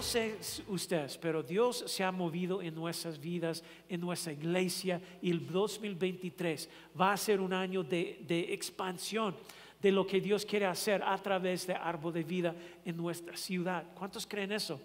No sé ustedes, pero Dios se ha movido en nuestras vidas, en nuestra iglesia, y el 2023 va a ser un año de, expansión de lo que Dios quiere hacer a través de Árbol de Vida en nuestra ciudad. ¿Cuántos creen eso?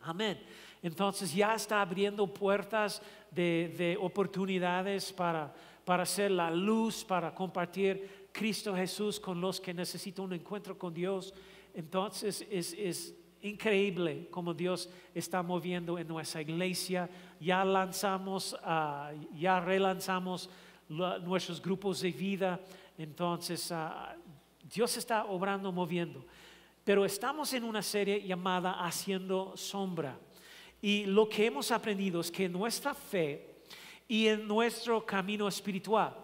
Amén. Entonces ya está abriendo puertas de, de oportunidades para, para ser la luz, para compartir Cristo Jesús con los que necesitan un encuentro con Dios. Entonces es, es increíble como Dios está moviendo en nuestra iglesia. Ya lanzamos, ah, ya relanzamos la- nuestros grupos de vida. Entonces, ah, Dios está obrando, moviendo. Pero estamos en una serie llamada Haciendo Sombra. Y lo que hemos aprendido es que nuestra fe y en nuestro camino espiritual,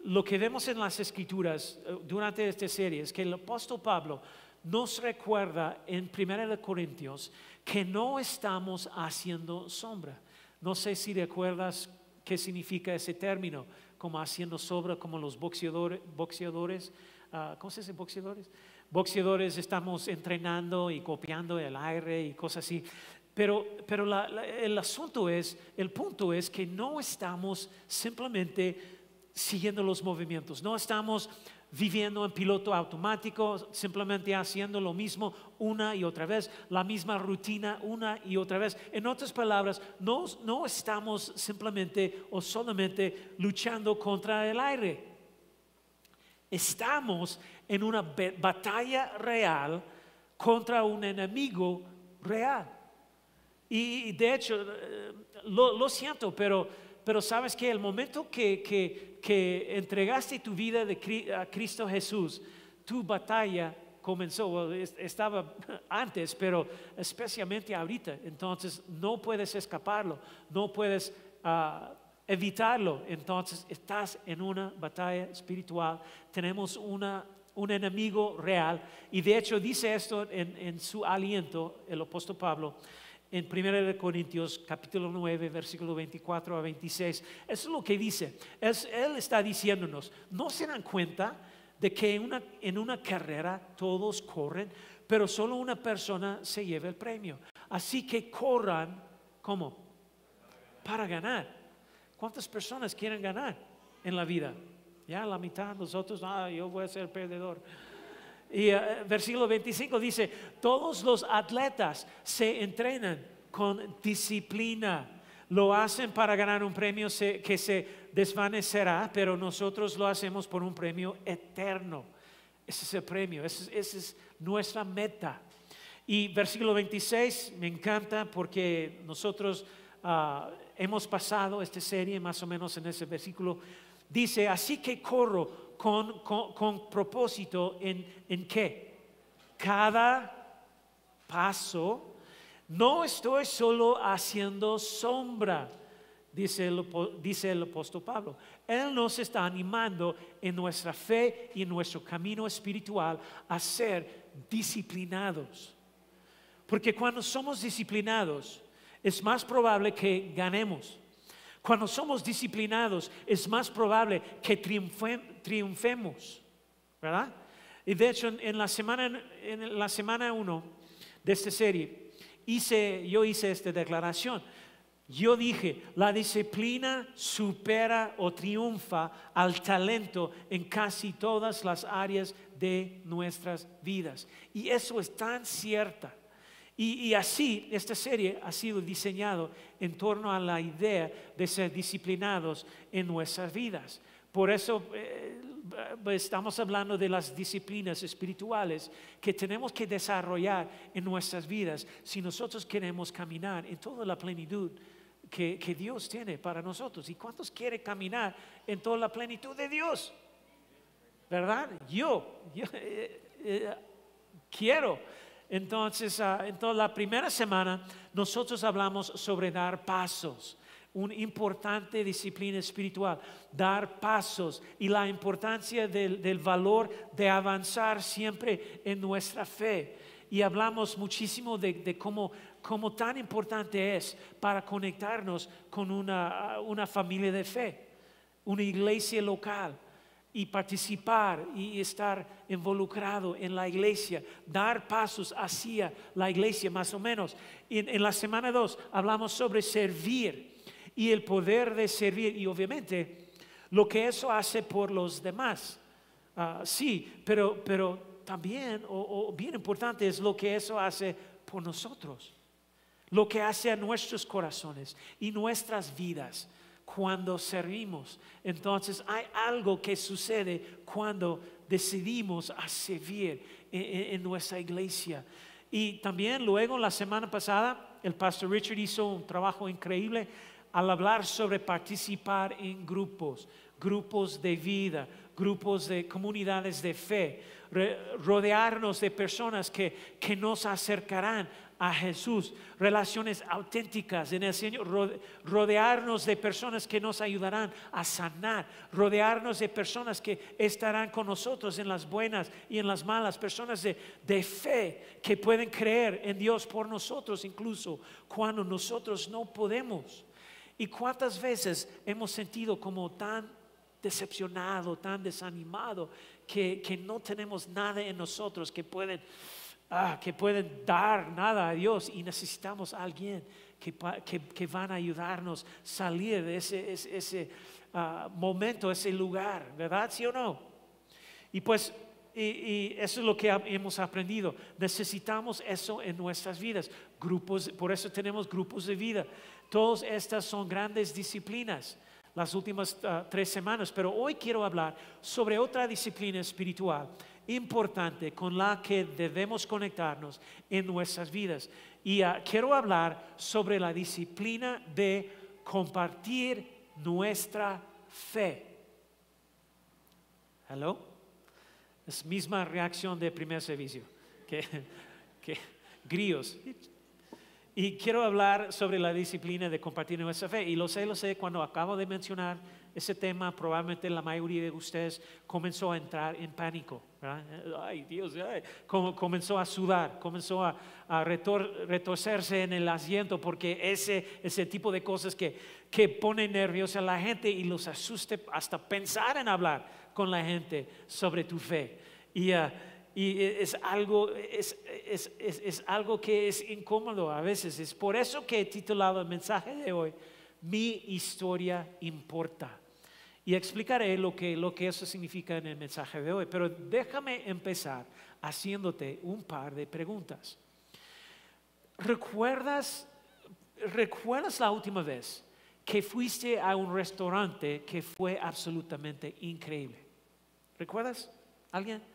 lo que vemos en las escrituras eh, durante esta serie es que el apóstol Pablo nos recuerda en 1 de Corintios que no estamos haciendo sombra. No sé si recuerdas qué significa ese término, como haciendo sombra, como los boxeadores, boxeadores ah, ¿cómo se dice boxeadores? Boxeadores estamos entrenando y copiando el aire y cosas así. Pero, pero el asunto es, el punto es que no estamos simplemente siguiendo los movimientos, no estamos viviendo en piloto automático, simplemente haciendo lo mismo una y otra vez, la misma rutina una y otra vez. En otras palabras, no, no estamos simplemente o solamente luchando contra el aire. Estamos en una batalla real contra un enemigo real. Y, y de hecho, eh, lo, lo siento, pero, pero sabes que el momento que, que- que entregaste tu vida de a Cristo Jesús, tu batalla comenzó, Well, es- estaba antes, pero especialmente ahorita. Entonces no puedes escaparlo, no puedes ah, evitarlo. Entonces estás en una batalla espiritual. Tenemos una, un enemigo real. Y de hecho dice esto en, en su aliento, el apóstol Pablo en 1 de Corintios capítulo 9, versículo 24 a 26. Eso es lo que dice. Él está diciéndonos, ¿no se dan cuenta de que en una, en una carrera todos corren, pero solo una persona se lleva el premio? Así que corran, ¿cómo? Para ganar. ¿Cuántas personas quieren ganar en la vida? Ya la mitad, los otros, ah, yo voy a ser perdedor. Y eh, versículo 25 dice, todos los atletas se entrenan con disciplina. Lo hacen para ganar un premio que se desvanecerá, pero nosotros lo hacemos por un premio eterno. Ese es el premio, esa es, esa es nuestra meta. Y versículo 26 me encanta porque nosotros ah, hemos pasado esta serie más o menos en ese versículo. Dice, así que corro con, con- con propósito en, en qué? Cada paso, no estoy solo haciendo sombra, dice el, dice el apóstol Pablo. Él nos está animando en nuestra fe y en nuestro camino espiritual a ser disciplinados. Porque cuando somos disciplinados, es más probable que ganemos. Cuando somos disciplinados, es más probable que triunfe- triunfemos. ¿Verdad? Y de hecho, en, en la semana en la semana 1 de esta serie, hice, yo hice esta declaración. Yo dije, la disciplina supera o triunfa al talento en casi todas las áreas de nuestras vidas. Y eso es tan cierta. Y, y así, esta serie ha sido diseñado en torno a la idea de ser disciplinados en nuestras vidas. Por eso eh, estamos hablando de las disciplinas espirituales que tenemos que desarrollar en nuestras vidas si nosotros queremos caminar en toda la plenitud que, que Dios tiene para nosotros. ¿Y cuántos quieren caminar en toda la plenitud de Dios? ¿Verdad? Yo, yo, eh, eh, quiero. Entonces, ah, en toda la primera semana nosotros hablamos sobre dar pasos. Una importante disciplina espiritual, dar pasos y la importancia del, valor de avanzar siempre en nuestra fe. Y hablamos muchísimo de, cómo, tan importante es para conectarnos con una familia de fe, una iglesia local y participar y estar involucrado en la iglesia, dar pasos hacia la iglesia más o menos. En, en la semana 2 hablamos sobre servir y el poder de servir y obviamente lo que eso hace por los demás. Ah, sí, pero, pero también, o bien importante, es lo que eso hace por nosotros, lo que hace a nuestros corazones y nuestras vidas cuando servimos. Entonces hay algo que sucede cuando decidimos a servir en, nuestra iglesia. Y también luego la semana pasada el pastor Richard hizo un trabajo increíble al hablar sobre participar en grupos, grupos de vida, grupos de comunidades de fe, rodearnos de personas que, que nos acercarán a Jesús, relaciones auténticas en el Señor, rodearnos de personas que nos ayudarán a sanar, rodearnos de personas que estarán con nosotros en las buenas y en las malas, personas de, de fe que pueden creer en Dios por nosotros, incluso cuando nosotros no podemos. ¿Y cuántas veces hemos sentido como tan decepcionado, tan desanimado, que, que no tenemos nada en nosotros que pueden ah, que pueden dar nada a Dios y necesitamos a alguien que, que, van a ayudarnos a salir de ese, ese, ah, momento, ese lugar, ¿verdad? ¿Sí o no? Y pues y, eso es lo que hemos aprendido. Necesitamos eso en nuestras vidas. Grupos, por eso tenemos grupos de vida. Todas estas son grandes disciplinas las últimas ah, tres semanas, pero hoy quiero hablar sobre otra disciplina espiritual importante con la que debemos conectarnos en nuestras vidas. Y ah, quiero hablar sobre la disciplina de compartir nuestra fe. ¿Hello? Es misma reacción de primer servicio que, que grillos. Y quiero hablar sobre la disciplina de compartir nuestra fe. Y lo sé, lo sé, cuando acabo de mencionar ese tema, probablemente la mayoría de ustedes comenzó a entrar en pánico. Ay, Dios, comenzó a sudar, comenzó a, retorcerse en el asiento porque ese, ese tipo de cosas que, que pone nerviosa a la gente y los asuste hasta pensar en hablar con la gente sobre tu fe. Y, uh, y es algo, es, es, es, algo que es incómodo a veces. Es por eso que he titulado el mensaje de hoy, Mi historia importa. Y explicaré lo que, lo que eso significa en el mensaje de hoy. Pero déjame empezar haciéndote un par de preguntas. ¿Recuerdas, ¿Recuerdas la última vez que fuiste a un restaurante que fue absolutamente increíble? ¿Recuerdas? ¿Alguien?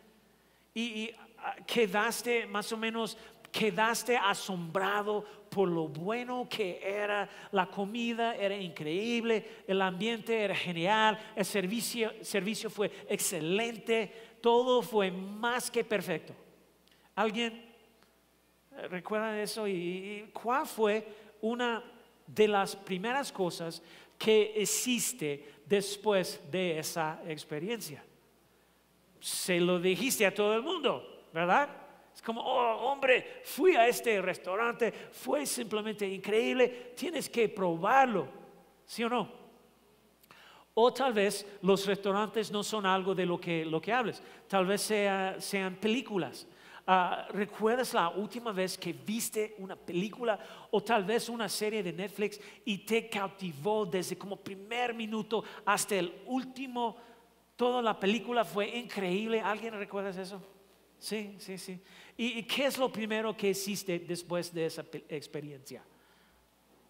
Y, ah, quedaste más o menos quedaste asombrado por lo bueno que era, la comida era increíble, el ambiente era genial, el servicio, servicio fue excelente, todo fue más que perfecto. ¿Alguien recuerda eso? ¿Y cuál fue una de las primeras cosas que existe después de esa experiencia? Se lo dijiste a todo el mundo, ¿verdad? Es como, oh hombre, fui a este restaurante, fue simplemente increíble, tienes que probarlo, ¿sí o no? O tal vez los restaurantes no son algo de lo que, lo que hables, tal vez sean películas. Ah, ¿Recuerdas la última vez que viste una película o tal vez una serie de Netflix y te cautivó desde como primer minuto hasta el último Toda la película fue increíble. ¿Alguien recuerda eso? Sí, sí, sí. ¿Y, qué es lo primero que hiciste después de esa experiencia?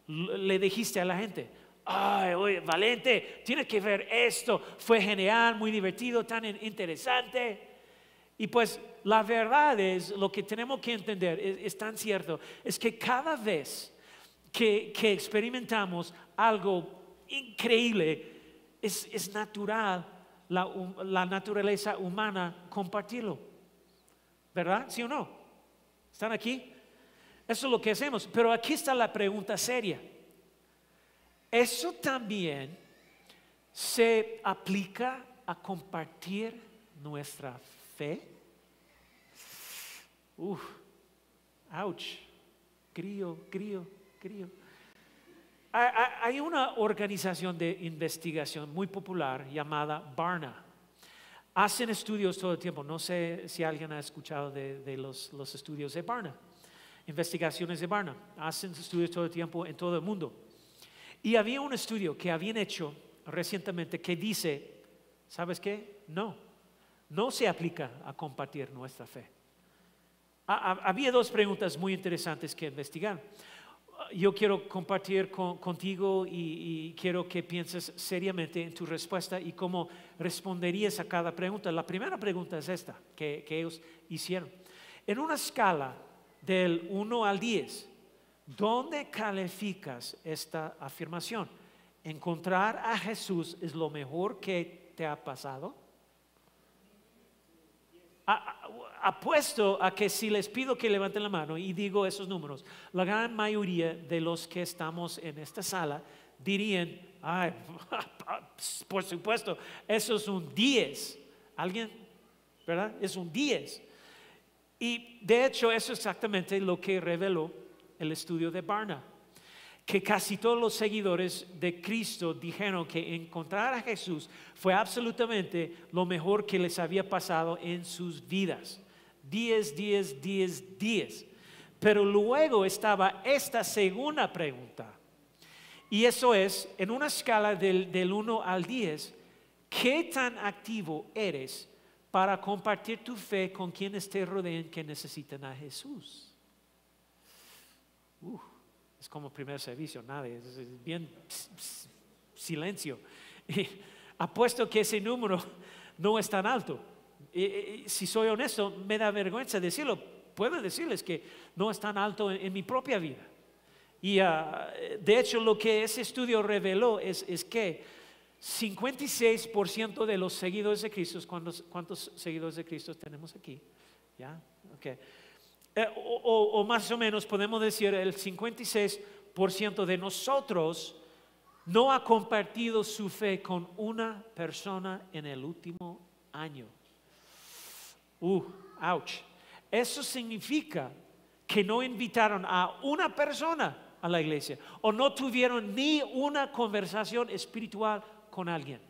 Le dijiste a la gente, ay, oye, Valente, tienes que ver esto. Fue genial, muy divertido, tan interesante. Y pues la verdad es, lo que tenemos que entender es, tan cierto, es que cada vez que, experimentamos algo increíble, es, es natural la, naturaleza humana compartirlo. ¿Verdad? ¿Sí o no? ¿Están aquí? Eso es lo que hacemos. Pero aquí está la pregunta seria. Eso también se aplica a compartir nuestra fe. Uf, ouch, crío, crío, crío. Hay una organización de investigación muy popular llamada Barna. Hacen estudios todo el tiempo. No sé si alguien ha escuchado de, los, estudios de Barna. Investigaciones de Barna. Hacen estudios todo el tiempo en todo el mundo. Y había un estudio que habían hecho recientemente que dice, ¿sabes qué? No, no se aplica a compartir nuestra fe. Había dos preguntas muy interesantes que investigar yo quiero compartir contigo y, quiero que pienses seriamente en tu respuesta y cómo responderías a cada pregunta. La primera pregunta es esta que, que ellos hicieron. En una escala del 1 al 10, ¿dónde calificas esta afirmación? ¿Encontrar a Jesús es lo mejor que te ha pasado? Apuesto a que si les pido que levanten la mano y digo esos números, la gran mayoría de los que estamos en esta sala dirían, ay, por supuesto, eso es un 10. ¿Alguien? ¿Verdad? Es un 10. Y de hecho eso es exactamente lo que reveló el estudio de Barna que casi todos los seguidores de Cristo dijeron que encontrar a Jesús fue absolutamente lo mejor que les había pasado en sus vidas. Diez, diez, diez, diez. Pero luego estaba esta segunda pregunta. Y eso es, en una escala del, del 1 al 10, ¿qué tan activo eres para compartir tu fe con quienes te rodean que necesitan a Jesús? Es como primer servicio, nadie, es bien silencio. Y apuesto que ese número no es tan alto. Y, si soy honesto, me da vergüenza decirlo. Puedo decirles que no es tan alto en, mi propia vida. Y ah, de hecho lo que ese estudio reveló es, es que 56% de los seguidores de Cristo, ¿cuántos, ¿cuántos seguidores de Cristo tenemos aquí? ¿Ya? Okay. Eh, o, más o menos podemos decir el 56% de nosotros no ha compartido su fe con una persona en el último año. Uh, ouch. Eso significa que no invitaron a una persona a la iglesia o no tuvieron ni una conversación espiritual con alguien.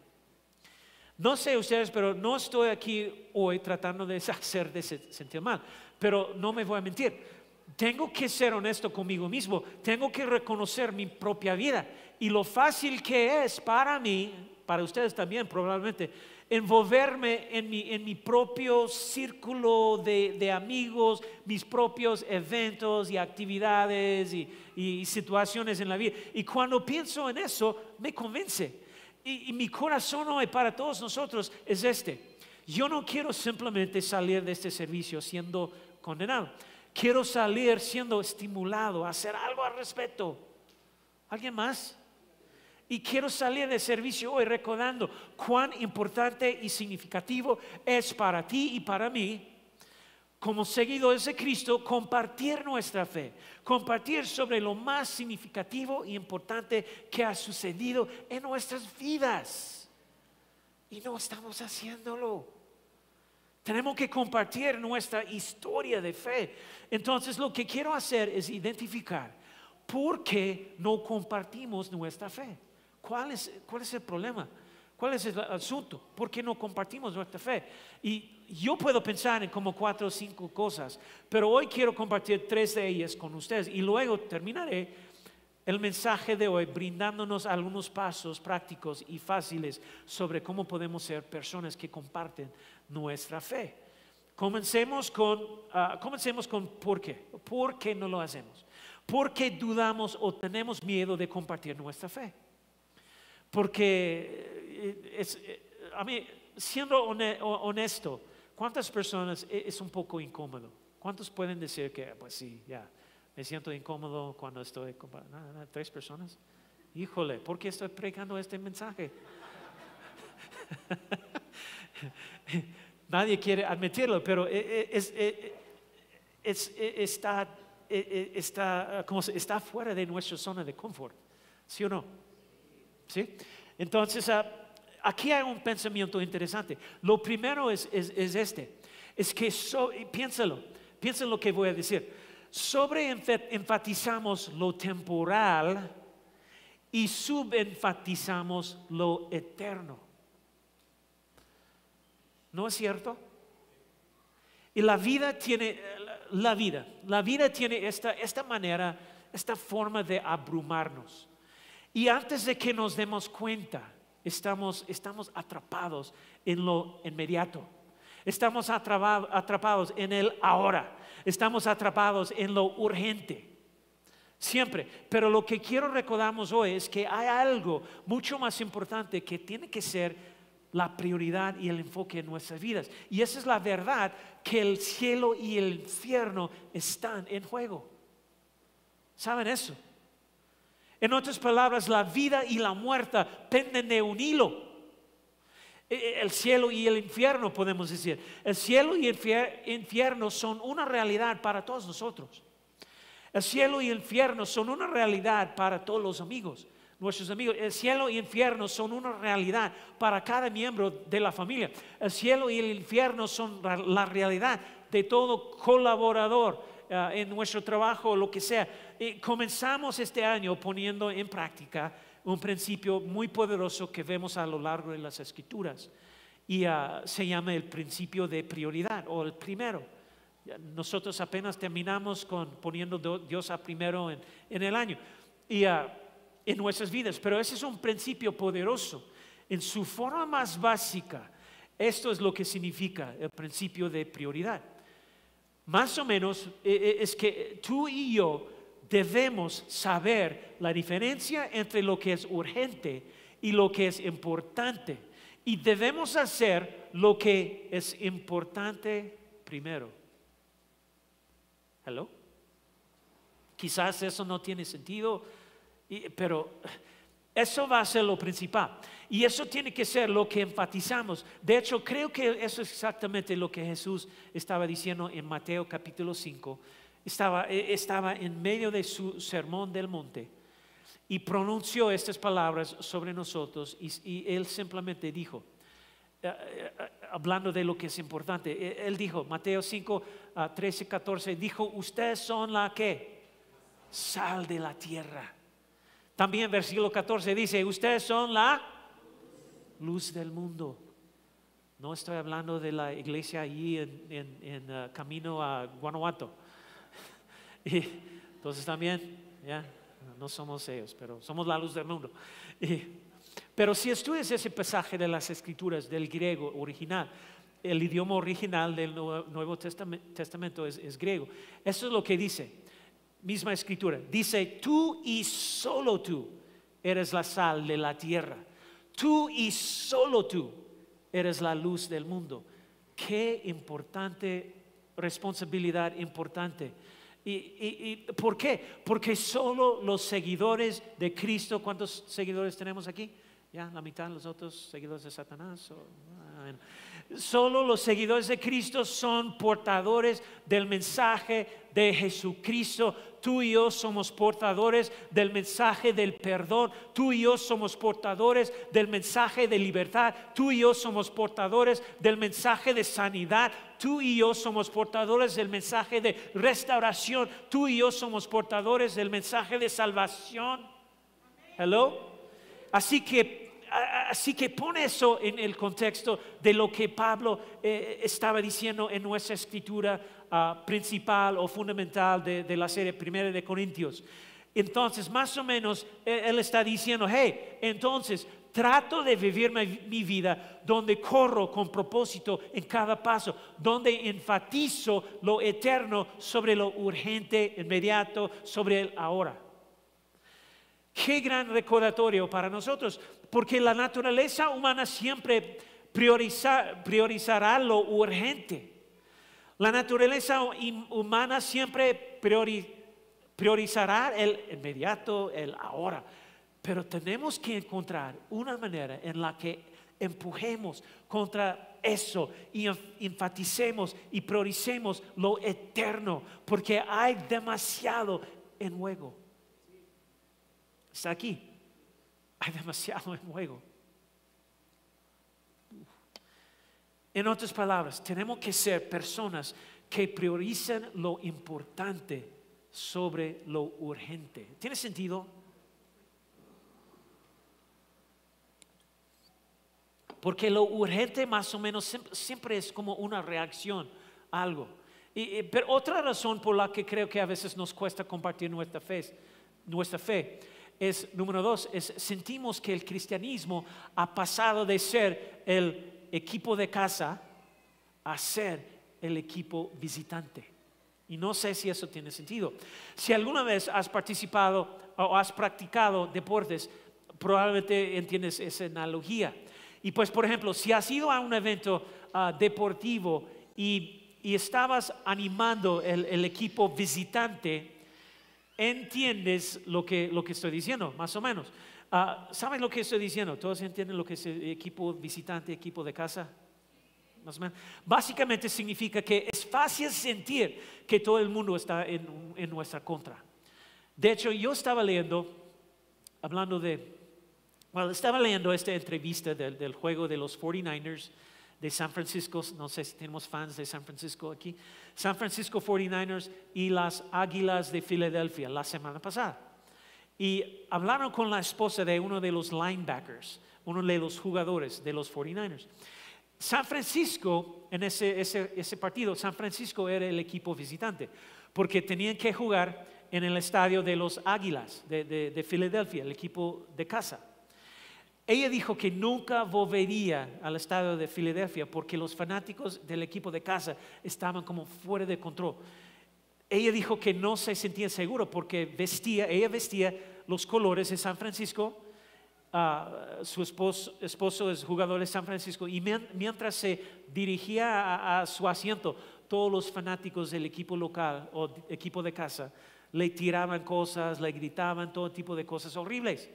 No sé ustedes, pero no estoy aquí hoy tratando de hacer de sentir mal pero no me voy a mentir. Tengo que ser honesto conmigo mismo, tengo que reconocer mi propia vida y lo fácil que es para mí, para ustedes también probablemente, envolverme en mi, en mi propio círculo de, amigos, mis propios eventos y actividades y, situaciones en la vida. Y cuando pienso en eso, me convence. Y mi corazón hoy para todos nosotros es este. Yo no quiero simplemente salir de este servicio siendo condenado. Quiero salir siendo estimulado a hacer algo al respecto. ¿Alguien más? Y quiero salir de servicio hoy recordando cuán importante y significativo es para ti y para mí, como seguidores de Cristo, compartir nuestra fe, compartir sobre lo más significativo y importante que ha sucedido en nuestras vidas. Y no estamos haciéndolo. Tenemos que compartir nuestra historia de fe. Entonces lo que quiero hacer es identificar por qué no compartimos nuestra fe. ¿Cuál es, cuál es el problema? ¿Cuál es el asunto? ¿Por qué no compartimos nuestra fe? Y yo puedo pensar en como cuatro o cinco cosas, pero hoy quiero compartir tres de ellas con ustedes y luego terminaré el mensaje de hoy brindándonos algunos pasos prácticos y fáciles sobre cómo podemos ser personas que comparten nuestra fe. Comencemos con, ah, comencemos con por qué. ¿Por qué no lo hacemos? ¿Por qué dudamos o tenemos miedo de compartir nuestra fe? Porque es, eh, a mí, siendo honesto, ¿cuántas personas e, es un poco incómodo? ¿Cuántos pueden decir que, pues sí, ya, me siento incómodo cuando estoy con tres personas? Híjole, ¿por qué estoy predicando este mensaje? Nadie quiere admitirlo, pero e, e, e, está, está, está fuera de nuestra zona de confort, ¿sí o no? ¿Sí? Entonces, ah, aquí hay un pensamiento interesante. Lo primero es, este, es que, piénsalo lo que voy a decir. Sobre enfatizamos lo temporal y subenfatizamos lo eterno. ¿No es cierto? Y la vida tiene, la vida, la vida tiene esta, esta manera, esta forma de abrumarnos. Y antes de que nos demos cuenta, estamos, estamos atrapados en lo inmediato. Estamos atrapados en el ahora. Estamos atrapados en lo urgente. Siempre. Pero lo que quiero recordamos hoy es que hay algo mucho más importante que tiene que ser la prioridad y el enfoque en nuestras vidas. Y esa es la verdad que el cielo y el infierno están en juego. ¿Saben eso? En otras palabras, la vida y la muerte penden de un hilo. E, e, el cielo y el infierno, podemos decir. El cielo y el infierno son una realidad para todos nosotros. El cielo y el infierno son una realidad para todos los amigos nuestros amigos. El cielo y el infierno son una realidad para cada miembro de la familia. El cielo y el infierno son la realidad de todo colaborador eh, en nuestro trabajo lo que sea. Comenzamos este año poniendo en práctica un principio muy poderoso que vemos a lo largo de las escrituras y ah, se llama el principio de prioridad o el primero. Nosotros apenas terminamos con poniendo Dios a primero en, el año. Y uh, en nuestras vidas. Pero ese es un principio poderoso. En su forma más básica, esto es lo que significa el principio de prioridad. Más o menos e, e, es que tú y yo debemos saber la diferencia entre lo que es urgente y lo que es importante. Y debemos hacer lo que es importante primero. ¿Hello? Quizás eso no tiene sentido pero eso va a ser lo principal. Y eso tiene que ser lo que enfatizamos. De hecho, creo que eso es exactamente lo que Jesús estaba diciendo en Mateo capítulo 5. Estaba, e, estaba en medio de su sermón del monte y pronunció estas palabras sobre nosotros y, él simplemente dijo, eh, eh, hablando de lo que es importante, él dijo, Mateo 5, 13, 14, dijo, ustedes son la que, sal de la tierra. También versículo 14 dice, ustedes son la luz del mundo. No estoy hablando de la iglesia allí en, uh, camino a Guanajuato. Y, entonces también, ya, no somos ellos, pero somos la luz del mundo. pero si estudias ese pasaje de las escrituras del griego original, el idioma original del Nuevo, Testamento, es, es griego. Eso es lo que dice misma escritura. Dice, tú y solo tú eres la sal de la tierra. Tú y solo tú eres la luz del mundo. Qué importante responsabilidad importante. ¿Y, y, por qué? Porque solo los seguidores de Cristo, ¿cuántos seguidores tenemos aquí? Ya, la mitad, los otros seguidores de Satanás. Solo los seguidores de Cristo son portadores del mensaje de Jesucristo. Tú y yo somos portadores del mensaje del perdón. Tú y yo somos portadores del mensaje de libertad. Tú y yo somos portadores del mensaje de sanidad. Tú y yo somos portadores del mensaje de restauración. Tú y yo somos portadores del mensaje de salvación. Hello. Así que así que pone eso en el contexto de lo que Pablo eh, estaba diciendo en nuestra escritura ah, principal o fundamental de, la serie Primera de Corintios. Entonces, más o menos, eh, él está diciendo, hey, entonces trato de vivir mi, vida donde corro con propósito en cada paso, donde enfatizo lo eterno sobre lo urgente, inmediato, sobre el ahora. Qué gran recordatorio para nosotros, porque la naturaleza humana siempre priorizará lo urgente. La naturaleza humana siempre priorizará el inmediato, el ahora. Pero tenemos que encontrar una manera en la que empujemos contra eso y enfaticemos y prioricemos lo eterno, porque hay demasiado en juego. Está aquí. Hay demasiado en juego. En otras palabras, tenemos que ser personas que prioricen lo importante sobre lo urgente. ¿Tiene sentido? Porque lo urgente más o menos siempre es como una reacción a algo. Y, pero otra razón por la que creo que a veces nos cuesta compartir nuestra fe, nuestra fe es, número dos, es sentimos que el cristianismo ha pasado de ser el equipo de casa a ser el equipo visitante. Y no sé si eso tiene sentido. Si alguna vez has participado o has practicado deportes, probablemente entiendes esa analogía. Y pues, por ejemplo, si has ido a un evento ah, deportivo y, estabas animando el, equipo visitante, entiendes lo que, lo que estoy diciendo, más o menos. Uh, ¿Saben lo que estoy diciendo? ¿Todos entienden lo que es equipo visitante, equipo de casa? Básicamente significa que es fácil sentir que todo el mundo está en, nuestra contra. De hecho, yo estaba leyendo, hablando de, bueno, estaba leyendo esta entrevista del, juego de los 49ers de San Francisco, no sé si tenemos fans de San Francisco aquí, San Francisco 49ers y las Águilas de Filadelfia la semana pasada. Y hablaron con la esposa de uno de los linebackers, uno de los jugadores de los 49ers. San Francisco, en ese, partido, San Francisco era el equipo visitante, porque tenían que jugar en el estadio de los Águilas de, Filadelfia, el equipo de casa. Ella dijo que nunca volvería al estadio de Filadelfia porque los fanáticos del equipo de casa estaban como fuera de control. Ella dijo que no se sentía seguro porque vestía, ella vestía los colores de San Francisco su esposo, es jugador de San Francisco y mientras se dirigía a, su asiento, todos los fanáticos del equipo local o equipo de casa le tiraban cosas, le gritaban todo tipo de cosas horribles.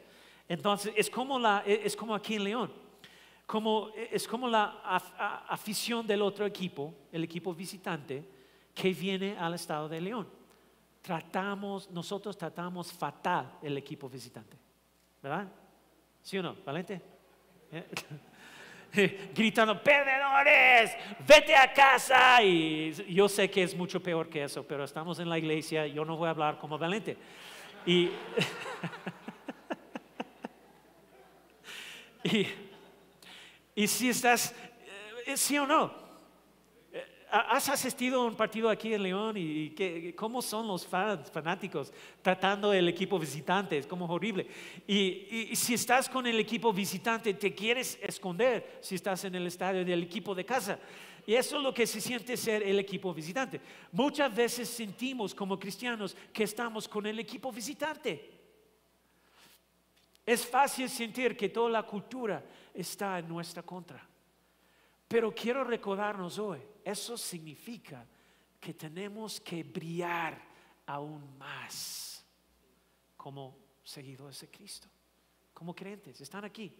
Entonces es como, la, e, es como aquí en León, como, e, es como la afición del otro equipo, el equipo visitante, que viene al estado de León. Tratamos, nosotros tratamos fatal el equipo visitante, ¿verdad? ¿Sí o no? ¿Valente? ¿Eh? Gritando, perdedores, vete a casa. Y yo sé que es mucho peor que eso, pero estamos en la iglesia, yo no voy a hablar como Valente. Y, y, y si estás, eh, sí o no, ¿Has asistido a un partido aquí en León y cómo son los fanáticos tratando el equipo visitante? Es como horrible. Y, si estás con el equipo visitante, te quieres esconder si estás en el estadio del equipo de casa. Y eso es lo que se siente ser el equipo visitante. Muchas veces sentimos como cristianos que estamos con el equipo visitante. Es fácil sentir que toda la cultura está en nuestra contra. Pero quiero recordarnos hoy, eso significa que tenemos que brillar aún más como seguidores de Cristo, como creyentes. Están aquí.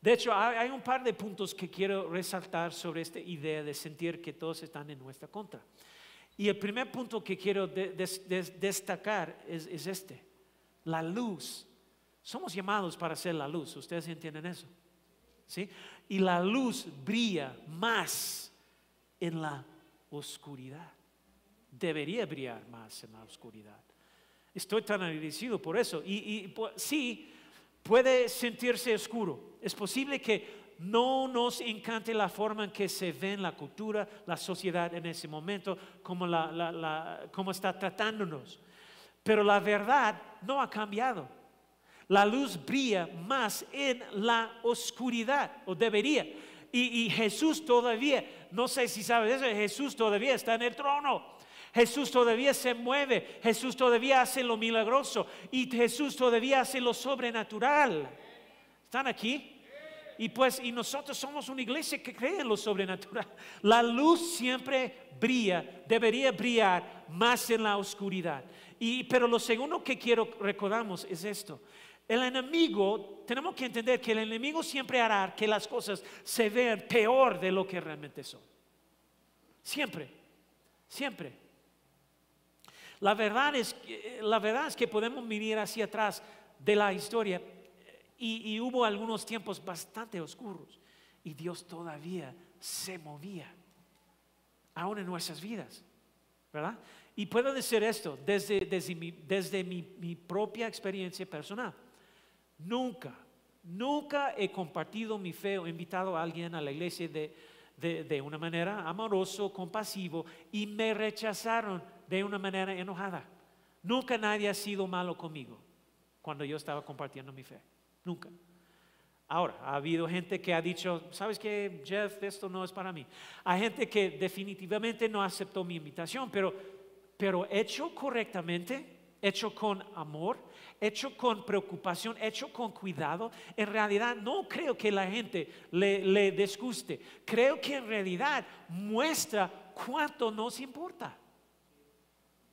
De hecho, hay un par de puntos que quiero resaltar sobre esta idea de sentir que todos están en nuestra contra. Y el primer punto que quiero destacar es, es este, la luz. Somos llamados para ser la luz, ¿ustedes entienden eso? ¿Sí? Y la luz brilla más en la oscuridad. Debería brillar más en la oscuridad. Estoy tan agradecido por eso. Y, sí, puede sentirse oscuro. Es posible que no nos encante la forma en que se ve la cultura, la sociedad en ese momento, como, como está tratándonos. Pero la verdad no ha cambiado. La luz brilla más en la oscuridad, o debería. Y, Jesús todavía, no sé si sabes eso, Jesús todavía está en el trono. Jesús todavía se mueve, Jesús todavía hace lo milagroso y Jesús todavía hace lo sobrenatural. ¿Están aquí? Y pues, y nosotros somos una iglesia que cree en lo sobrenatural. La luz siempre brilla, debería brillar más en la oscuridad. Y, pero lo segundo que quiero recordamos es esto. El enemigo, tenemos que entender que el enemigo siempre hará que las cosas se vean peor de lo que realmente son. Siempre, siempre. La verdad es, la verdad es que podemos mirar hacia atrás de la historia Y, hubo algunos tiempos bastante oscuros. Y Dios todavía se movía, aún en nuestras vidas. ¿Verdad? Y puedo decir esto desde, desde, mi, desde mi propia experiencia personal. Nunca, nunca he compartido mi fe o invitado a alguien a la iglesia de, de, una manera amoroso, compasivo, y me rechazaron de una manera enojada. Nunca nadie ha sido malo conmigo cuando yo estaba compartiendo mi fe. Nunca. Ahora, ha habido gente que ha dicho, ¿sabes qué, Jeff? Esto no es para mí. Hay gente que definitivamente no aceptó mi invitación, pero, pero hecho correctamente, hecho con amor, hecho con preocupación, hecho con cuidado, en realidad no creo que la gente le, le disguste. Creo que en realidad muestra cuánto nos importa.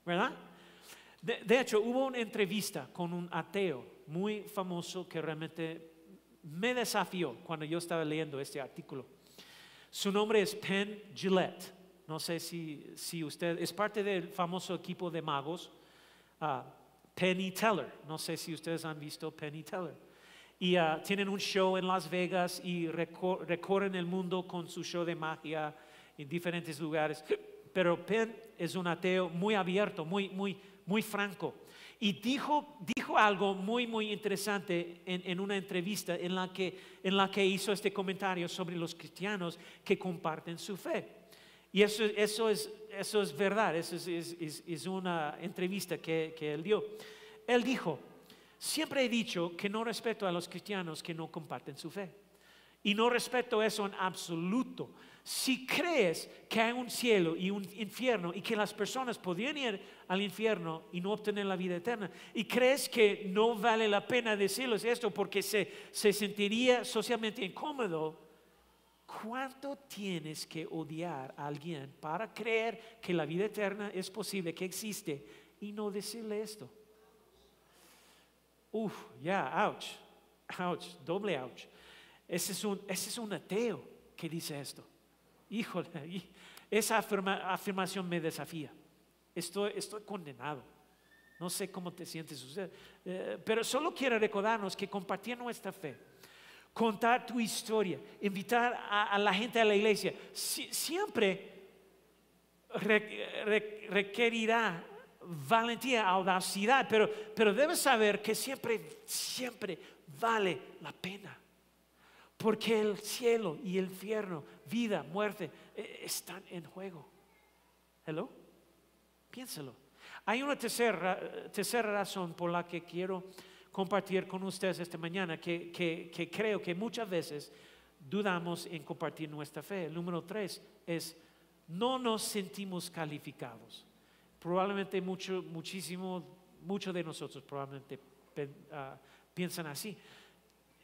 ¿Verdad? De, de hecho, hubo una entrevista con un ateo muy famoso que realmente me desafió cuando yo estaba leyendo este artículo. Su nombre es Penn Gillette. No sé si, si usted es parte del famoso equipo de magos. Penny Teller. No sé si ustedes han visto Penny Teller. Y uh, tienen un show en Las Vegas y recor recorren el mundo con su show de magia en diferentes lugares. Pero Penn es un ateo muy abierto, muy, muy, muy franco. Y dijo, dijo algo muy, muy interesante en, en, una entrevista en la, que, en la que hizo este comentario sobre los cristianos que comparten su fe. Y eso, eso, es, eso es verdad, eso es, es, es una entrevista que, que él dio. Él dijo, siempre he dicho que no respeto a los cristianos que no comparten su fe. Y no respeto eso en absoluto. Si crees que hay un cielo y un infierno y que las personas podrían ir al infierno y no obtener la vida eterna, y crees que no vale la pena decirles esto porque se, se sentiría socialmente incómodo, ¿cuánto tienes que odiar a alguien para creer que la vida eterna es posible, que existe, y no decirle esto? Uf, ya, ouch, ouch, doble ouch. Ese es, un, ese es un ateo que dice esto. Híjole, esa afirma, afirmación me desafía. Estoy, estoy, condenado. No sé cómo te sientes usted, eh, pero solo quiero recordarnos que compartir nuestra fe, contar tu historia, invitar a, la gente a la iglesia, si, siempre re, re, requerirá valentía, audacidad, pero, pero debes saber que siempre, siempre vale la pena. Porque el cielo y el infierno, vida, muerte, están en juego. Hello? Piénselo. Hay una tercera, tercera razón por la que quiero compartir con ustedes esta mañana, que, que, que creo que muchas veces dudamos en compartir nuestra fe. El número tres es, no nos sentimos calificados. Probablemente mucho, muchísimo, muchos de nosotros probablemente uh, piensan así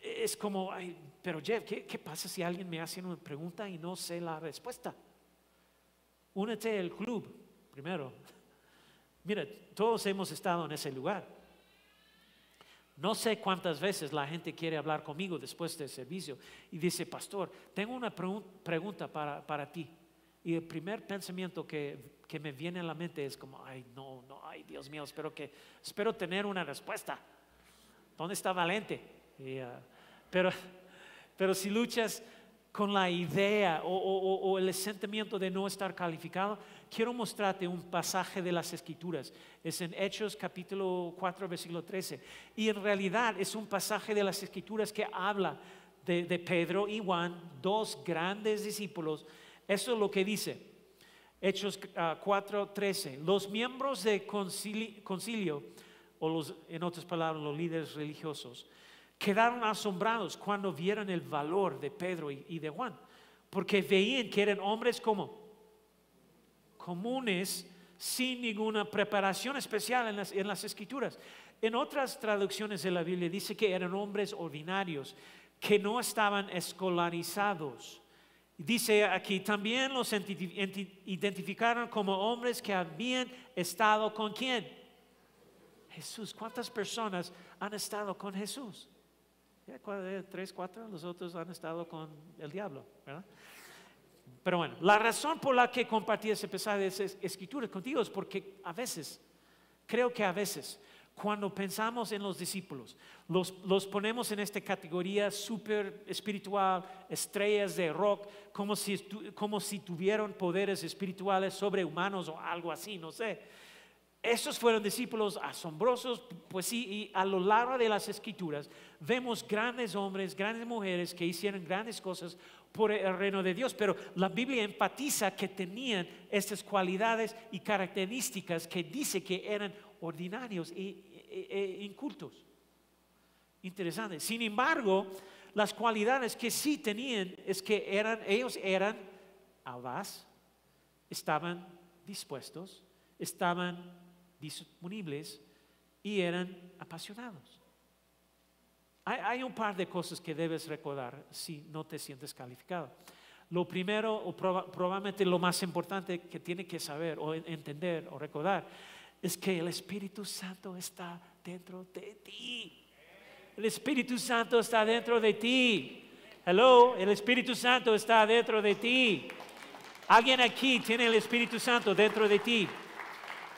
es como, ay, pero Jeff, ¿qué, ¿qué, pasa si alguien me hace una pregunta y no sé la respuesta? Únete al club, primero. Mira, todos hemos estado en ese lugar. No sé cuántas veces la gente quiere hablar conmigo después del servicio y dice, pastor, tengo una pregunta para, para ti. Y el primer pensamiento que, que, me viene a la mente es como, ay, no, no, ay, Dios mío, espero, que, espero tener una respuesta. ¿Dónde está Valente? Uh, pero, pero si luchas con la idea o, o, o, el sentimiento de no estar calificado, quiero mostrarte un pasaje de las Escrituras. Es en Hechos capítulo 4, versículo 13. Y en realidad es un pasaje de las Escrituras que habla de, Pedro y Juan, dos grandes discípulos. Eso es lo que dice. Hechos uh, 4, 13. Los miembros del concilio, o los, en otras palabras, los líderes religiosos, quedaron asombrados cuando vieron el valor de Pedro y de Juan, porque veían que eran hombres como comunes, sin ninguna preparación especial en las, en las escrituras. En otras traducciones de la Biblia dice que eran hombres ordinarios, que no estaban escolarizados. Dice aquí, también los identificaron como hombres que habían estado con quién? Jesús. ¿Cuántas personas han estado con Jesús? tres, cuatro, los otros han estado con el diablo, ¿verdad? Pero bueno, la razón por la que compartí ese pasaje de escrituras contigo es porque a veces, creo que a veces, cuando pensamos en los discípulos, los, los ponemos en esta categoría súper espiritual, estrellas de rock, como si, como si tuvieran poderes espirituales sobrehumanos o algo así, no sé. Esos fueron discípulos asombrosos, pues sí, y a lo largo de las escrituras vemos grandes hombres, grandes mujeres que hicieron grandes cosas por el reino de Dios, pero la Biblia enfatiza que tenían estas cualidades y características que dice que eran ordinarios e, incultos. Interesante. Sin embargo, las cualidades que sí tenían es que eran, ellos eran audaz, estaban dispuestos, estaban disponibles y eran apasionados. Hay, un par de cosas que debes recordar si no te sientes calificado. Lo primero, o probablemente lo más importante que tiene que saber o entender o recordar, es que el Espíritu Santo está dentro de ti. El Espíritu Santo está dentro de ti. Hello, el Espíritu Santo está dentro de ti. Alguien aquí tiene el Espíritu Santo dentro de ti.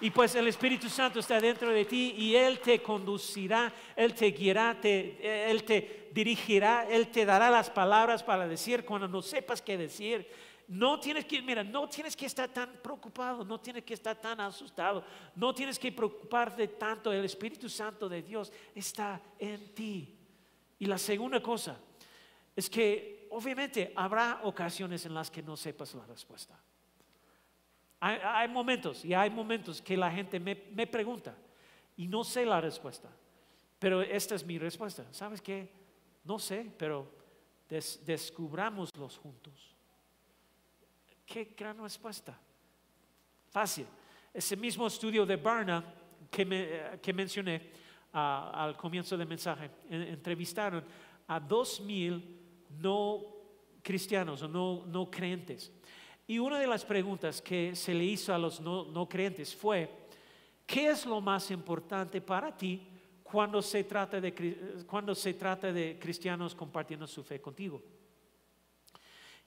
Y pues el Espíritu Santo está dentro de ti y Él te conducirá, Él te guiará, Él te dirigirá, Él te dará las palabras para decir cuando no sepas qué decir. No tienes que, mira, no tienes que estar tan preocupado, no tienes que estar tan asustado, no tienes que preocuparte tanto. El Espíritu Santo de Dios está en ti. Y la segunda cosa es que obviamente habrá ocasiones en las que no sepas la respuesta. Hay, momentos y hay momentos que la gente me, pregunta y no sé la respuesta, pero esta es mi respuesta. ¿Sabes qué? No sé, pero descubramoslos juntos. Qué gran respuesta. Fácil. Ese mismo estudio de Barna que, que mencioné ah, al comienzo del mensaje, entrevistaron a dos mil no cristianos o no, no creyentes y una de las preguntas que se le hizo a los no, creyentes fue, ¿qué es lo más importante para ti cuando se, trata de, cuando se trata de cristianos compartiendo su fe contigo?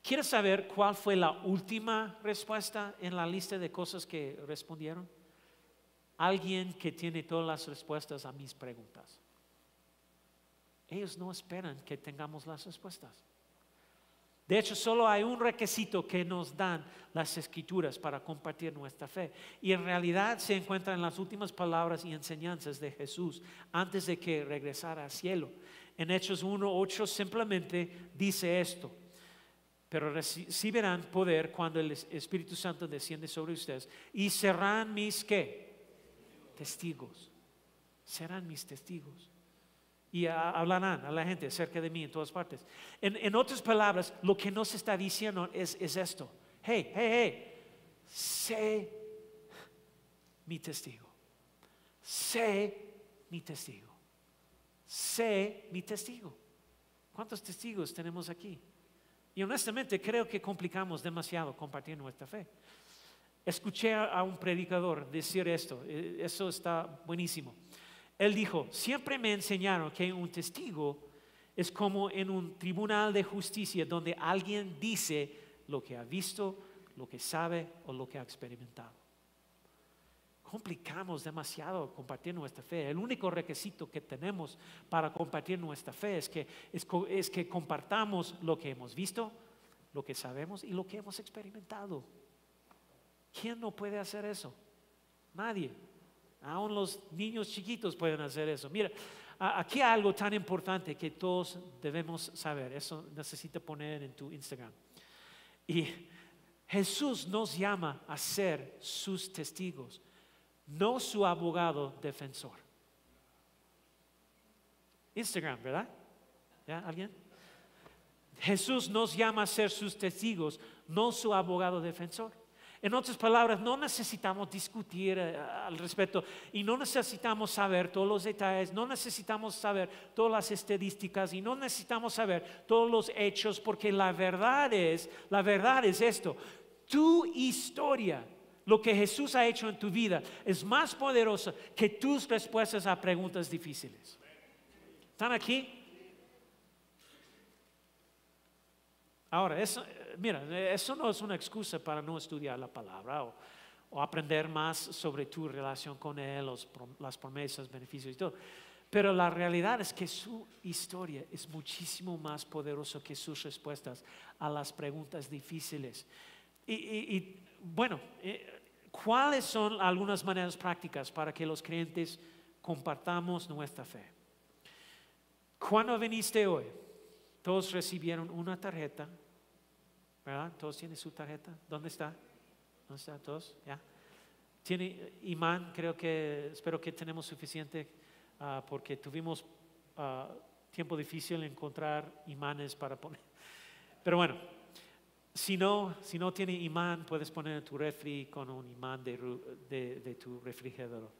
¿Quieres saber cuál fue la última respuesta en la lista de cosas que respondieron? Alguien que tiene todas las respuestas a mis preguntas. Ellos no esperan que tengamos las respuestas. De hecho, solo hay un requisito que nos dan las escrituras para compartir nuestra fe. Y en realidad se encuentra en las últimas palabras y enseñanzas de Jesús antes de que regresara al cielo. En Hechos 1.8 simplemente dice esto. Pero recibirán poder cuando el Espíritu Santo desciende sobre ustedes. Y serán mis qué? Testigos. Serán mis testigos y hablarán a la gente acerca de mí en todas partes. En, otras palabras, lo que nos está diciendo es, es esto. Hey, hey, hey, sé mi testigo. Sé mi testigo. Sé mi testigo. ¿Cuántos testigos tenemos aquí? Y honestamente creo que complicamos demasiado compartir nuestra fe. Escuché a un predicador decir esto, eh, eso está buenísimo. Él dijo, siempre me enseñaron que un testigo es como en un tribunal de justicia donde alguien dice lo que ha visto, lo que sabe o lo que ha experimentado. Complicamos demasiado compartir nuestra fe. El único requisito que tenemos para compartir nuestra fe es que, es que compartamos lo que hemos visto, lo que sabemos y lo que hemos experimentado. ¿Quién no puede hacer eso? Nadie. Aún los niños chiquitos pueden hacer eso. Mira, aquí hay algo tan importante que todos debemos saber. Eso necesita poner en tu Instagram. Y Jesús nos llama a ser sus testigos, no su abogado defensor. Instagram, ¿verdad? ¿Ya? ¿Alguien? Jesús nos llama a ser sus testigos, no su abogado defensor. En otras palabras, no necesitamos discutir eh, al respecto y no necesitamos saber todos los detalles, no necesitamos saber todas las estadísticas y no necesitamos saber todos los hechos porque la verdad es, la verdad es esto, tu historia, lo que Jesús ha hecho en tu vida es más poderosa que tus respuestas a preguntas difíciles. ¿Están aquí? Ahora, eso, mira, eso no es una excusa para no estudiar la palabra o aprender más sobre tu relación con Él, las promesas, beneficios y todo. Pero la realidad es que su historia es muchísimo más poderosa que sus respuestas a las preguntas difíciles. Y, bueno, eh, ¿cuáles son algunas maneras prácticas para que los creyentes compartamos nuestra fe? ¿Cuándo viniste hoy? Todos recibieron una tarjeta, ¿verdad? Todos tienen su tarjeta. ¿Dónde está? ¿Dónde está? ¿Todos? ¿Ya? Tiene imán, creo que, espero que tenemos suficiente ah, porque tuvimos ah, tiempo difícil encontrar imanes para poner. Pero bueno, si no, si no tiene imán, puedes poner tu refri con un imán de, de, tu refrigerador.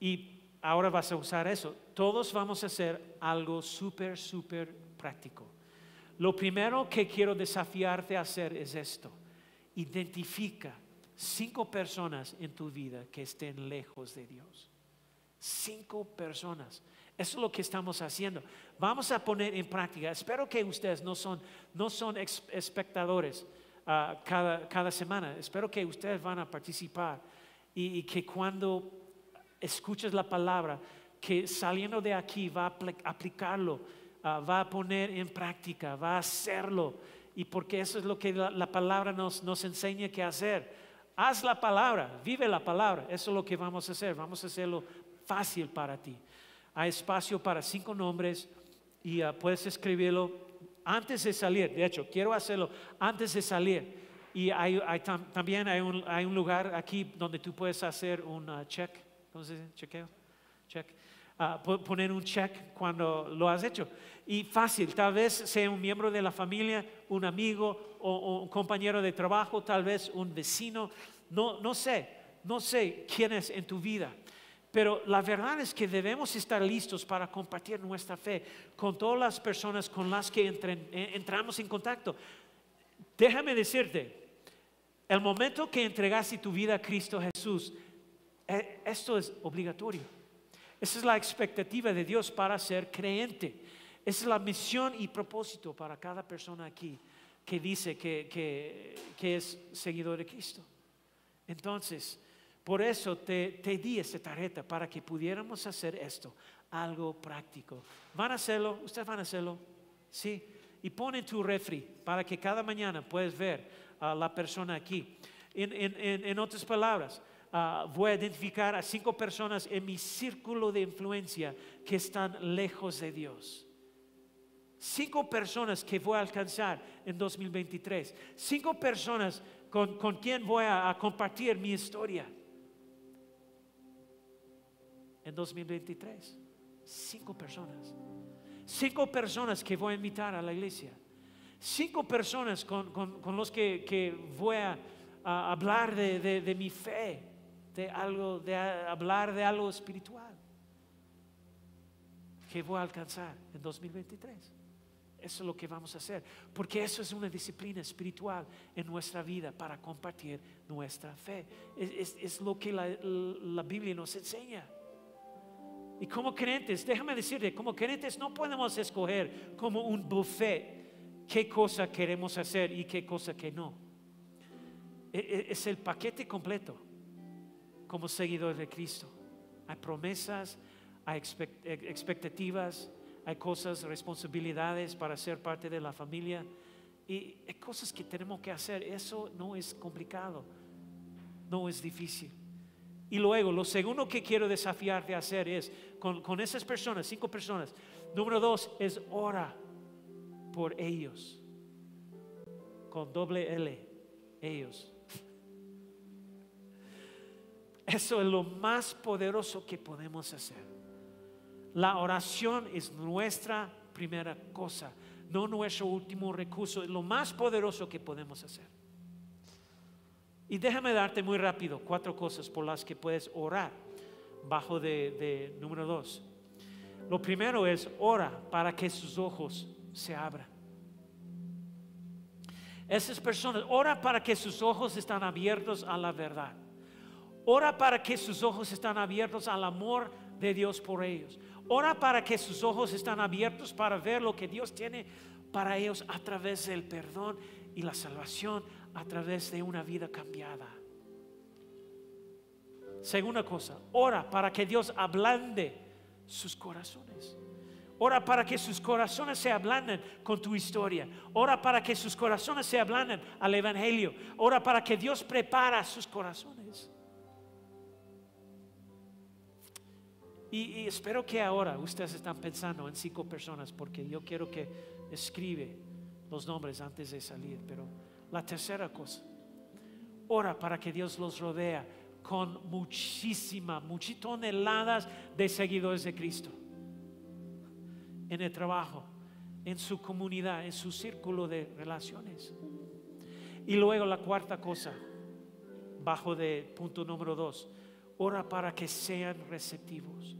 Y ahora vas a usar eso. Todos vamos a hacer algo súper, súper práctico. Lo primero que quiero desafiarte a hacer es esto. Identifica cinco personas en tu vida que estén lejos de Dios. Cinco personas. Eso es lo que estamos haciendo. Vamos a poner en práctica. Espero que ustedes no son, no son espectadores ah, cada, cada, semana. Espero que ustedes van a participar y, que cuando escuches la palabra, que saliendo de aquí va a aplicarlo, ah, va a poner en práctica, va a hacerlo. Y porque eso es lo que la, la palabra nos, nos enseña que hacer haz la palabra, vive la palabra. Eso es lo que vamos a hacer. Vamos a hacerlo fácil para ti. Hay espacio para cinco nombres y ah, puedes escribirlo antes de salir. De hecho, quiero hacerlo antes de salir. Y hay, también hay un, lugar aquí donde tú puedes hacer un ah, check. ¿Cómo se dice? Chequeo. Check. Poner un check cuando lo has hecho. Y fácil, tal vez sea un miembro de la familia, un amigo o, un compañero de trabajo, tal vez un vecino, no, no sé, no sé quién es en tu vida. Pero la verdad es que debemos estar listos para compartir nuestra fe con todas las personas con las que eh, entramos en contacto. Déjame decirte, el momento que entregaste tu vida a Cristo Jesús, eh, esto es obligatorio. Esa es la expectativa de Dios para ser creyente. Esa es la misión y propósito para cada persona aquí que dice que, es seguidor de Cristo. Entonces, por eso te, te, di esta tarjeta para que pudiéramos hacer esto, algo práctico. ¿Van a hacerlo? ¿Ustedes van a hacerlo? Sí. Y pon tu refri para que cada mañana puedas ver a la persona aquí. En, otras palabras, ah, voy a identificar a cinco personas en mi círculo de influencia que están lejos de Dios. Cinco personas que voy a alcanzar en 2023. Cinco personas con, con quien voy a, compartir mi historia en 2023. Cinco personas. Cinco personas que voy a invitar a la iglesia. Cinco personas con, con, los que, que, voy a, hablar de, de, mi fe, de algo, de hablar de algo espiritual que voy a alcanzar en 2023. Eso es lo que vamos a hacer, porque eso es una disciplina espiritual en nuestra vida para compartir nuestra fe. Es, lo que la, Biblia nos enseña. Y como creyentes, déjame decirte, como creyentes no podemos escoger como un buffet qué cosa queremos hacer y qué cosa que no. E, e, es el paquete completo como seguidor de Cristo. Hay promesas, hay expectativas hay cosas, responsabilidades para ser parte de la familia y hay cosas que tenemos que hacer. Eso no es complicado, no es difícil. Y luego, lo segundo que quiero desafiarte a hacer es, con, con esas personas, cinco personas, número dos es ora por ellos, con doble L, ellos. Eso es lo más poderoso que podemos hacer. La oración es nuestra primera cosa, no nuestro último recurso, es lo más poderoso que podemos hacer. Y déjame darte muy rápido cuatro cosas por las que puedes orar bajo de, número dos. Lo primero es ora para que sus ojos se abran. Esas personas, ora para que sus ojos están abiertos a la verdad. Ora para que sus ojos están abiertos al amor de Dios por ellos. Ora para que sus ojos están abiertos para ver lo que Dios tiene para ellos a través del perdón y la salvación, a través de una vida cambiada. Segunda cosa, ora para que Dios ablande sus corazones. Ora para que sus corazones se ablanden con tu historia. Ora para que sus corazones se ablanden al Evangelio. Ora para que Dios prepara sus corazones. Y, espero que ahora ustedes están pensando en cinco personas porque yo quiero que escribe los nombres antes de salir. Pero la tercera cosa, ora para que Dios los rodea con muchísima, muchas toneladas de seguidores de Cristo. En el trabajo, en su comunidad, en su círculo de relaciones. Y luego la cuarta cosa, bajo de punto número dos, ora para que sean receptivos.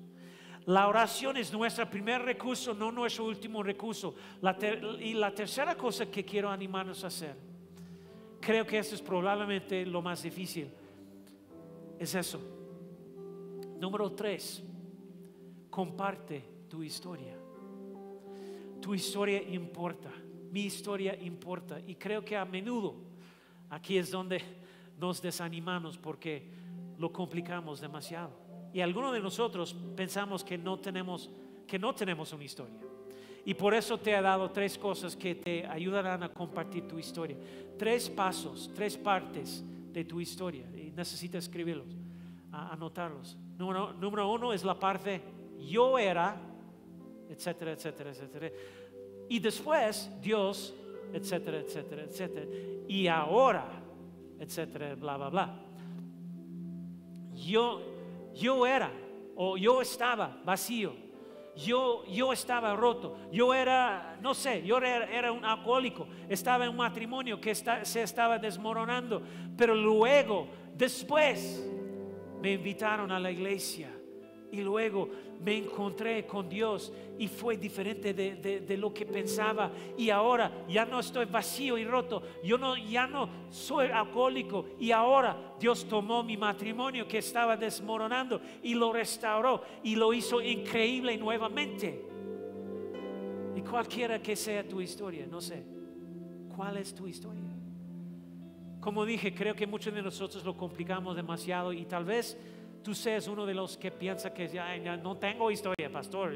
La oración es nuestro primer recurso, no nuestro último recurso. y la tercera cosa que quiero animarnos a hacer, creo que eso es probablemente lo más difícil es eso. Número tres, comparte tu historia. Tu historia importa, mi historia importa. Y creo que a menudo aquí es donde nos desanimamos porque lo complicamos demasiado. Y algunos de nosotros pensamos que no tenemos, que no tenemos una historia. Y por eso te he dado tres cosas que te ayudarán a compartir tu historia. Tres pasos, tres partes de tu historia necesitas escribirlos, anotarlos. Número, número uno es la parte yo era, etcétera, etcétera, etcétera. Y después Dios, etcétera, etcétera, etcétera. Y ahora, etcétera, bla, bla, bla. Yo, yo era, o yo estaba vacío. Yo, yo estaba roto, yo era, no sé, yo era, era un alcohólico, estaba en un matrimonio que se estaba desmoronando, pero luego Después me invitaron a la iglesia y luego me encontré con Dios y fue diferente de, lo que pensaba. Y ahora ya no estoy vacío y roto, yo no, ya no soy alcohólico. Y ahora Dios tomó mi matrimonio que estaba desmoronando y lo restauró y lo hizo increíble nuevamente. Y cualquiera que sea tu historia, no sé, ¿cuál es tu historia? Como dije, creo que muchos de nosotros lo complicamos demasiado y tal vez tú seas uno de los que piensa que ya, no tengo historia, pastor.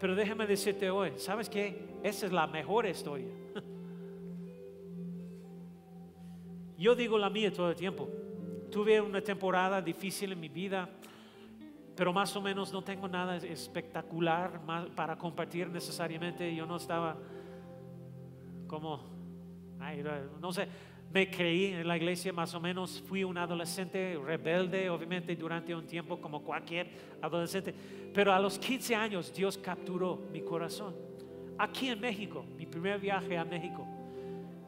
Pero déjame decirte hoy, ¿sabes qué? Esa es la mejor historia. Yo digo la mía todo el tiempo. Tuve una temporada difícil en mi vida, pero más o menos no tengo nada espectacular para compartir necesariamente. Yo no estaba como, no sé, me creí en la iglesia más o menos, fui un adolescente rebelde, obviamente durante un tiempo como cualquier adolescente, pero a los 15 años Dios capturó mi corazón. Aquí en México, mi primer viaje a México,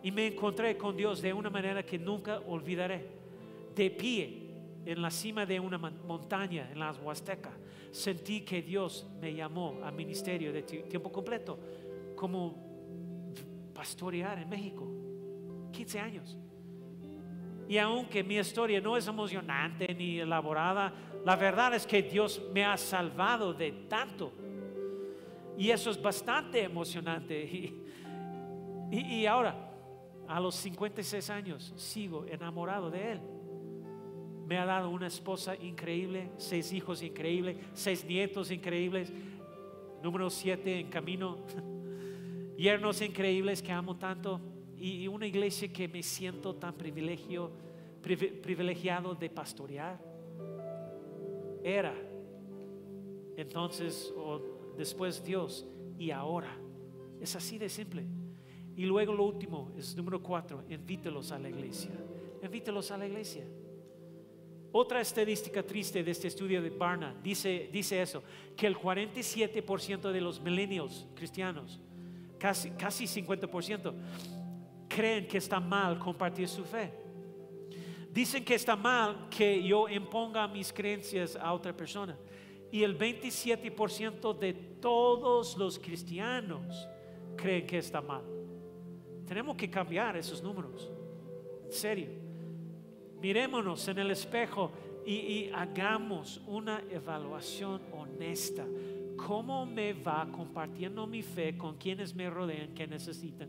y me encontré con Dios de una manera que nunca olvidaré. De pie en la cima de una montaña en las Huastecas, sentí que Dios me llamó a ministerio de tiempo completo, como pastorear en México 15 años. Y aunque mi historia no es emocionante ni elaborada, la verdad es que Dios me ha salvado de tanto. Y eso es bastante emocionante. Y, y, ahora, a los 56 años, sigo enamorado de Él. Me ha dado una esposa increíble, seis hijos increíbles, seis nietos increíbles, número siete en camino, yernos increíbles que amo tanto y una iglesia que me siento tan privilegio, privilegiado de pastorear. Era entonces o después Dios y ahora. Es así de simple. Y luego lo último es número cuatro, invítelos a la iglesia. Invítelos a la iglesia. Otra estadística triste de este estudio de Barna dice, dice eso, que el 47% de los millennials cristianos, casi, casi 50%, creen que está mal compartir su fe. Dicen que está mal que yo imponga mis creencias a otra persona. Y el 27% de todos los cristianos creen que está mal. Tenemos que cambiar esos números. En serio. Mirémonos en el espejo y, y hagamos una evaluación honesta. ¿Cómo me va compartiendo mi fe con quienes me rodean que necesitan